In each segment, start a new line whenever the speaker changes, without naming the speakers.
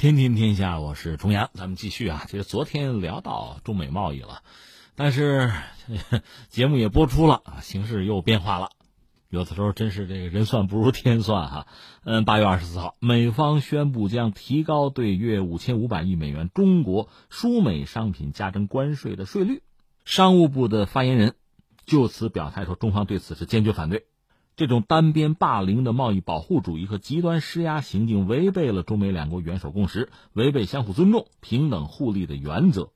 天天天下，我是重阳，咱们继续啊。其实昨天聊到中美贸易了，但是 节目也播出了，形势又变化了。有的时候真是这个人算不如天算哈。嗯，八月二十四号，美方宣布将提高对约五千五百亿美元中国输美商品加征关税的税率。商务部的发言人就此表态说，中方对此是坚决反对。这种单边霸凌的贸易保护主义和极端施压行径，违背了中美两国元首共识，违背相互尊重、平等互利的原则，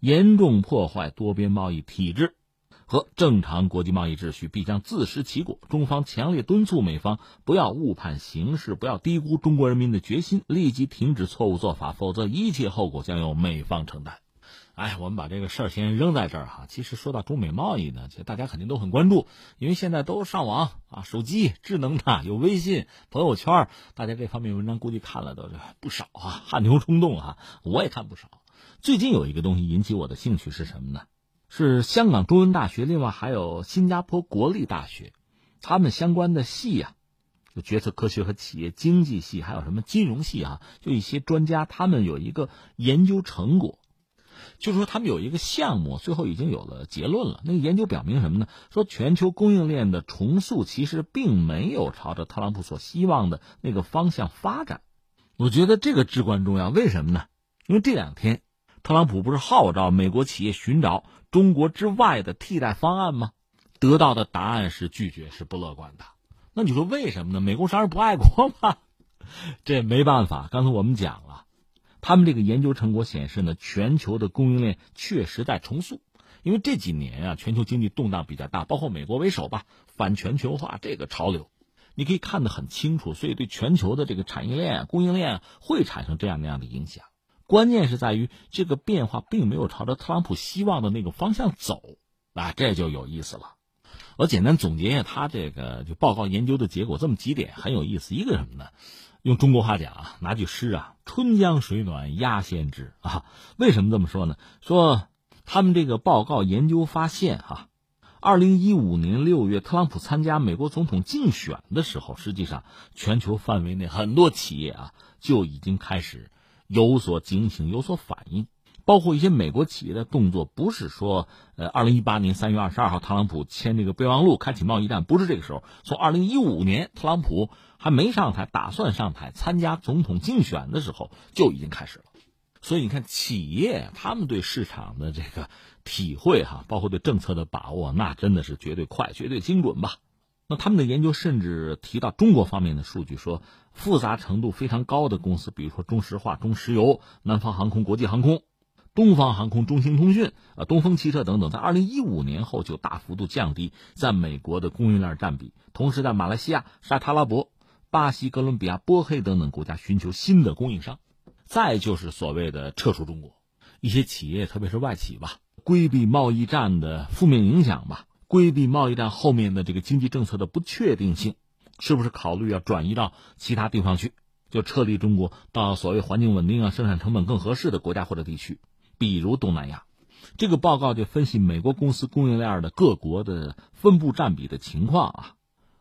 严重破坏多边贸易体制和正常国际贸易秩序，必将自食其果。中方强烈敦促美方不要误判形势，不要低估中国人民的决心，立即停止错误做法，否则一切后果将由美方承担。哎，我们把这个事儿先扔在这儿哈。其实说到中美贸易呢，其实大家肯定都很关注，因为现在都上网啊，手机智能的，有微信、朋友圈，大家这方面文章估计看了都是 不少啊，汗牛充栋啊。我也看不少。最近有一个东西引起我的兴趣是什么呢？是香港中文大学，另外还有新加坡国立大学，他们相关的系呀，就决策科学和企业经济系，还有什么金融系啊，就一些专家，他们有一个研究成果。就是说，他们有一个项目，最后已经有了结论了。那个研究表明什么呢？说全球供应链的重塑其实并没有朝着特朗普所希望的那个方向发展。我觉得这个至关重要。为什么呢？因为这两天，特朗普不是号召美国企业寻找中国之外的替代方案吗？得到的答案是拒绝，是不乐观的。那你说为什么呢？美国商人不爱国吗？这没办法。刚才我们讲了。他们这个研究成果显示呢，全球的供应链确实在重塑，因为这几年啊，全球经济动荡比较大，包括美国为首吧，反全球化这个潮流，你可以看得很清楚，所以对全球的这个产业链、供应链会产生这样那样的影响。关键是在于这个变化并没有朝着特朗普希望的那个方向走，啊，这就有意思了。我简单总结一下他这个就报告研究的结果，这么几点很有意思。一个什么呢？用中国话讲啊，拿句诗啊，“春江水暖鸭先知”啊。为什么这么说呢？说他们这个报告研究发现，哈，二零一五年六月，特朗普参加美国总统竞选的时候，实际上全球范围内很多企业啊就已经开始有所警醒、有所反应。包括一些美国企业的动作，不是说，呃，二零一八年三月二十二号，特朗普签这个备忘录，开启贸易战，不是这个时候。从二零一五年，特朗普还没上台，打算上台参加总统竞选的时候，就已经开始了。所以你看，企业他们对市场的这个体会，哈，包括对政策的把握，那真的是绝对快、绝对精准吧。那他们的研究甚至提到中国方面的数据，说复杂程度非常高的公司，比如说中石化、中石油、南方航空、国际航空。东方航空、中兴通讯、啊，东风汽车等等，在二零一五年后就大幅度降低在美国的供应链占比，同时在马来西亚、沙特阿拉伯、巴西、哥伦比亚、波黑等等国家寻求新的供应商。再就是所谓的撤出中国，一些企业，特别是外企吧，规避贸易战的负面影响吧，规避贸易战后面的这个经济政策的不确定性，是不是考虑要转移到其他地方去，就撤离中国，到所谓环境稳定啊、生产成本更合适的国家或者地区。比如东南亚，这个报告就分析美国公司供应链的各国的分布占比的情况啊。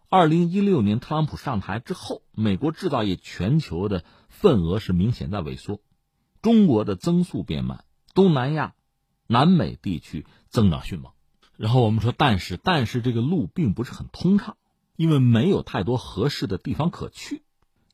二零一六年特朗普上台之后，美国制造业全球的份额是明显在萎缩，中国的增速变慢，东南亚、南美地区增长迅猛。然后我们说，但是但是这个路并不是很通畅，因为没有太多合适的地方可去，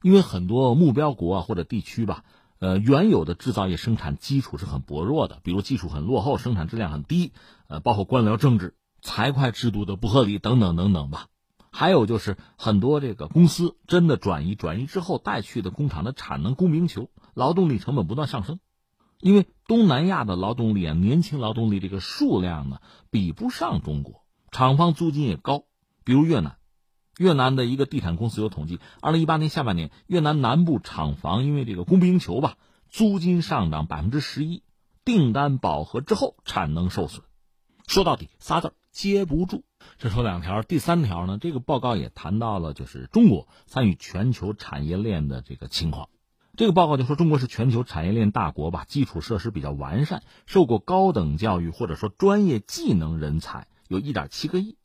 因为很多目标国啊或者地区吧。呃，原有的制造业生产基础是很薄弱的，比如技术很落后，生产质量很低，呃，包括官僚政治、财会制度的不合理等等等等吧。还有就是很多这个公司真的转移，转移之后带去的工厂的产能供不应求，劳动力成本不断上升。因为东南亚的劳动力啊，年轻劳动力这个数量呢比不上中国，厂房租金也高，比如越南。越南的一个地产公司有统计，二零一八年下半年，越南南部厂房因为这个供不应求吧，租金上涨百分之十一，订单饱和之后产能受损。说到底仨字儿接不住。这说两条，第三条呢，这个报告也谈到了就是中国参与全球产业链的这个情况。这个报告就说中国是全球产业链大国吧，基础设施比较完善，受过高等教育或者说专业技能人才有一点七个亿。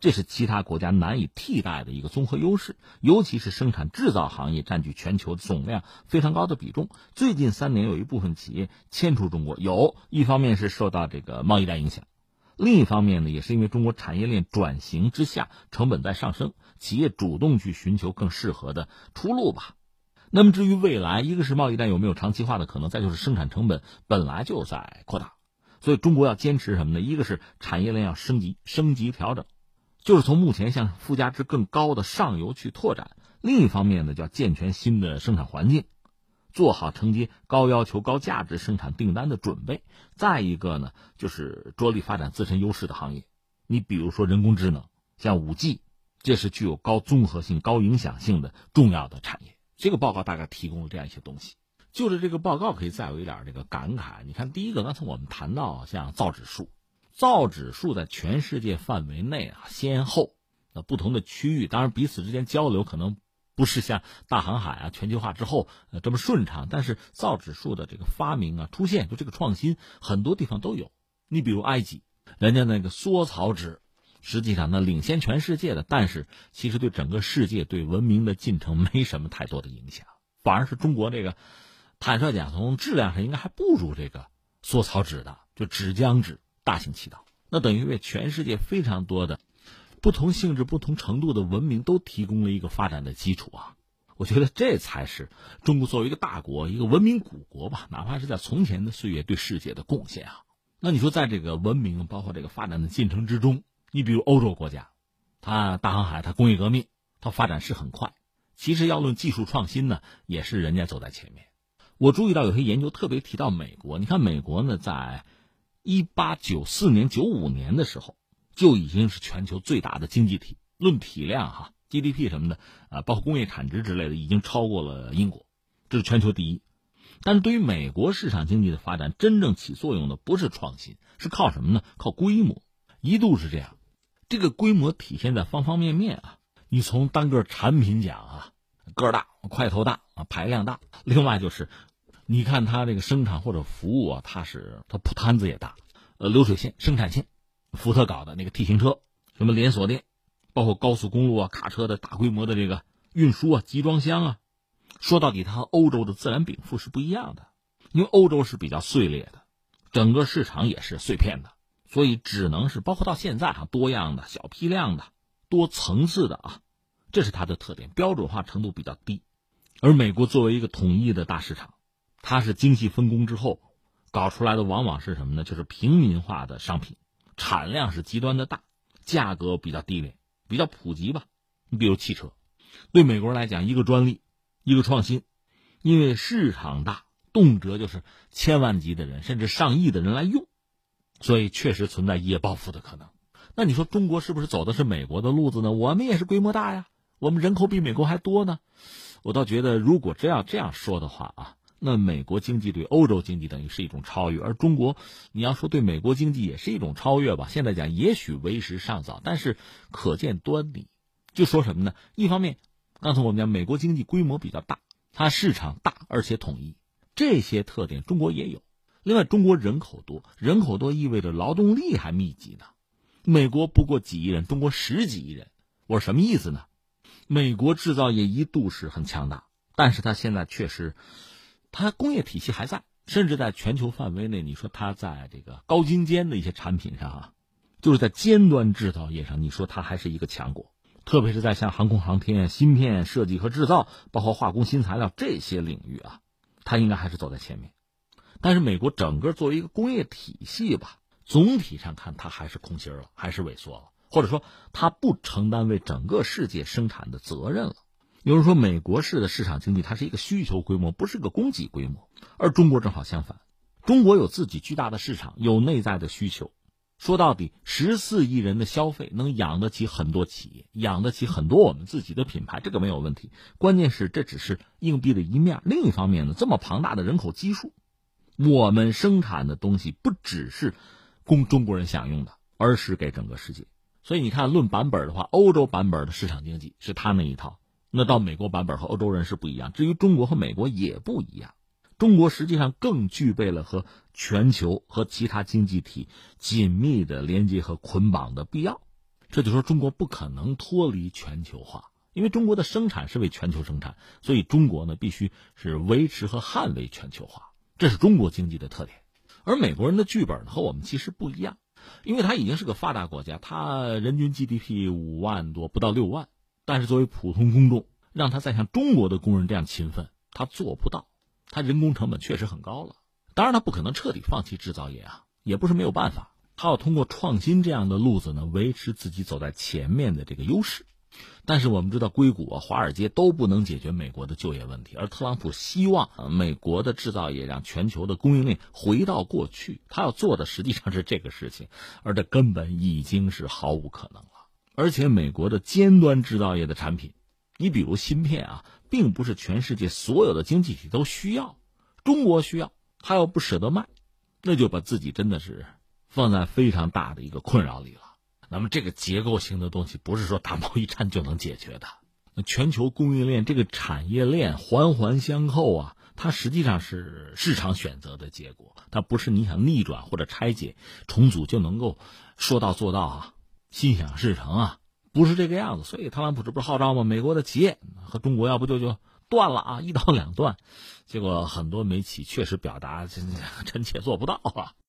这是其他国家难以替代的一个综合优势，尤其是生产制造行业占据全球总量非常高的比重。最近三年，有一部分企业迁出中国，有一方面是受到这个贸易战影响，另一方面呢，也是因为中国产业链转型之下成本在上升，企业主动去寻求更适合的出路吧。那么至于未来，一个是贸易战有没有长期化的可能，再就是生产成本本来就在扩大，所以中国要坚持什么呢？一个是产业链要升级、升级调整。就是从目前向附加值更高的上游去拓展，另一方面呢，叫健全新的生产环境，做好承接高要求、高价值生产订单的准备。再一个呢，就是着力发展自身优势的行业。你比如说人工智能，像五 G，这是具有高综合性、高影响性的重要的产业。这个报告大概提供了这样一些东西。就是这个报告可以再有一点这个感慨。你看，第一个，刚才我们谈到像造纸术。造纸术在全世界范围内啊，先后那不同的区域，当然彼此之间交流可能不是像大航海啊全球化之后呃这么顺畅，但是造纸术的这个发明啊出现，就这个创新很多地方都有。你比如埃及，人家那个缩草纸，实际上呢领先全世界的，但是其实对整个世界对文明的进程没什么太多的影响，反而是中国这个，坦率讲从质量上应该还不如这个缩草纸的，就纸浆纸。大行其道，那等于为全世界非常多的不同性质、不同程度的文明都提供了一个发展的基础啊！我觉得这才是中国作为一个大国、一个文明古国吧，哪怕是在从前的岁月对世界的贡献啊。那你说，在这个文明包括这个发展的进程之中，你比如欧洲国家，它大航海、它工业革命、它发展是很快。其实要论技术创新呢，也是人家走在前面。我注意到有些研究特别提到美国，你看美国呢在。一八九四年、九五年的时候，就已经是全球最大的经济体，论体量哈，GDP 什么的，啊，包括工业产值之类的，已经超过了英国，这是全球第一。但是对于美国市场经济的发展，真正起作用的不是创新，是靠什么呢？靠规模，一度是这样。这个规模体现在方方面面啊，你从单个产品讲啊，个儿大、块头大、排量大，另外就是。你看它这个生产或者服务啊，它是它铺摊子也大，呃，流水线、生产线，福特搞的那个 T 型车，什么连锁店，包括高速公路啊、卡车的大规模的这个运输啊、集装箱啊，说到底，它和欧洲的自然禀赋是不一样的，因为欧洲是比较碎裂的，整个市场也是碎片的，所以只能是包括到现在哈，多样的、小批量的、多层次的啊，这是它的特点，标准化程度比较低，而美国作为一个统一的大市场。它是精细分工之后搞出来的，往往是什么呢？就是平民化的商品，产量是极端的大，价格比较低廉，比较普及吧。你比如汽车，对美国人来讲，一个专利，一个创新，因为市场大，动辄就是千万级的人，甚至上亿的人来用，所以确实存在一夜暴富的可能。那你说中国是不是走的是美国的路子呢？我们也是规模大呀，我们人口比美国还多呢。我倒觉得，如果真要这样说的话啊。那美国经济对欧洲经济等于是一种超越，而中国，你要说对美国经济也是一种超越吧？现在讲也许为时尚早，但是可见端倪。就说什么呢？一方面，刚才我们讲美国经济规模比较大，它市场大而且统一，这些特点中国也有。另外，中国人口多，人口多意味着劳动力还密集呢。美国不过几亿人，中国十几亿人，我说什么意思呢？美国制造业一度是很强大，但是它现在确实。它工业体系还在，甚至在全球范围内，你说它在这个高精尖的一些产品上啊，就是在尖端制造业上，你说它还是一个强国。特别是在像航空航天、芯片设计和制造，包括化工新材料这些领域啊，它应该还是走在前面。但是美国整个作为一个工业体系吧，总体上看它还是空心了，还是萎缩了，或者说它不承担为整个世界生产的责任了。有人说，美国式的市场经济它是一个需求规模，不是一个供给规模，而中国正好相反。中国有自己巨大的市场，有内在的需求。说到底，十四亿人的消费能养得起很多企业，养得起很多我们自己的品牌，这个没有问题。关键是这只是硬币的一面。另一方面呢，这么庞大的人口基数，我们生产的东西不只是供中国人享用的，而是给整个世界。所以你看，论版本的话，欧洲版本的市场经济是他那一套。那到美国版本和欧洲人是不一样，至于中国和美国也不一样。中国实际上更具备了和全球和其他经济体紧密的连接和捆绑的必要，这就说中国不可能脱离全球化，因为中国的生产是为全球生产，所以中国呢必须是维持和捍卫全球化，这是中国经济的特点。而美国人的剧本呢和我们其实不一样，因为他已经是个发达国家，他人均 GDP 五万多，不到六万，但是作为普通公众，让他再像中国的工人这样勤奋，他做不到，他人工成本确实很高了。当然，他不可能彻底放弃制造业啊，也不是没有办法。他要通过创新这样的路子呢，维持自己走在前面的这个优势。但是我们知道，硅谷啊、华尔街都不能解决美国的就业问题，而特朗普希望美国的制造业让全球的供应链回到过去。他要做的实际上是这个事情，而这根本已经是毫无可能了。而且，美国的尖端制造业的产品，你比如芯片啊，并不是全世界所有的经济体都需要，中国需要，他又不舍得卖，那就把自己真的是。放在非常大的一个困扰里了。那么，这个结构性的东西不是说打贸易战就能解决的。那全球供应链这个产业链环环相扣啊，它实际上是市场选择的结果，它不是你想逆转或者拆解重组就能够说到做到啊，心想事成啊，不是这个样子。所以，特朗普这不是号召吗？美国的企业和中国要不就就断了啊，一刀两断。结果很多媒体确实表达，臣妾做不到啊。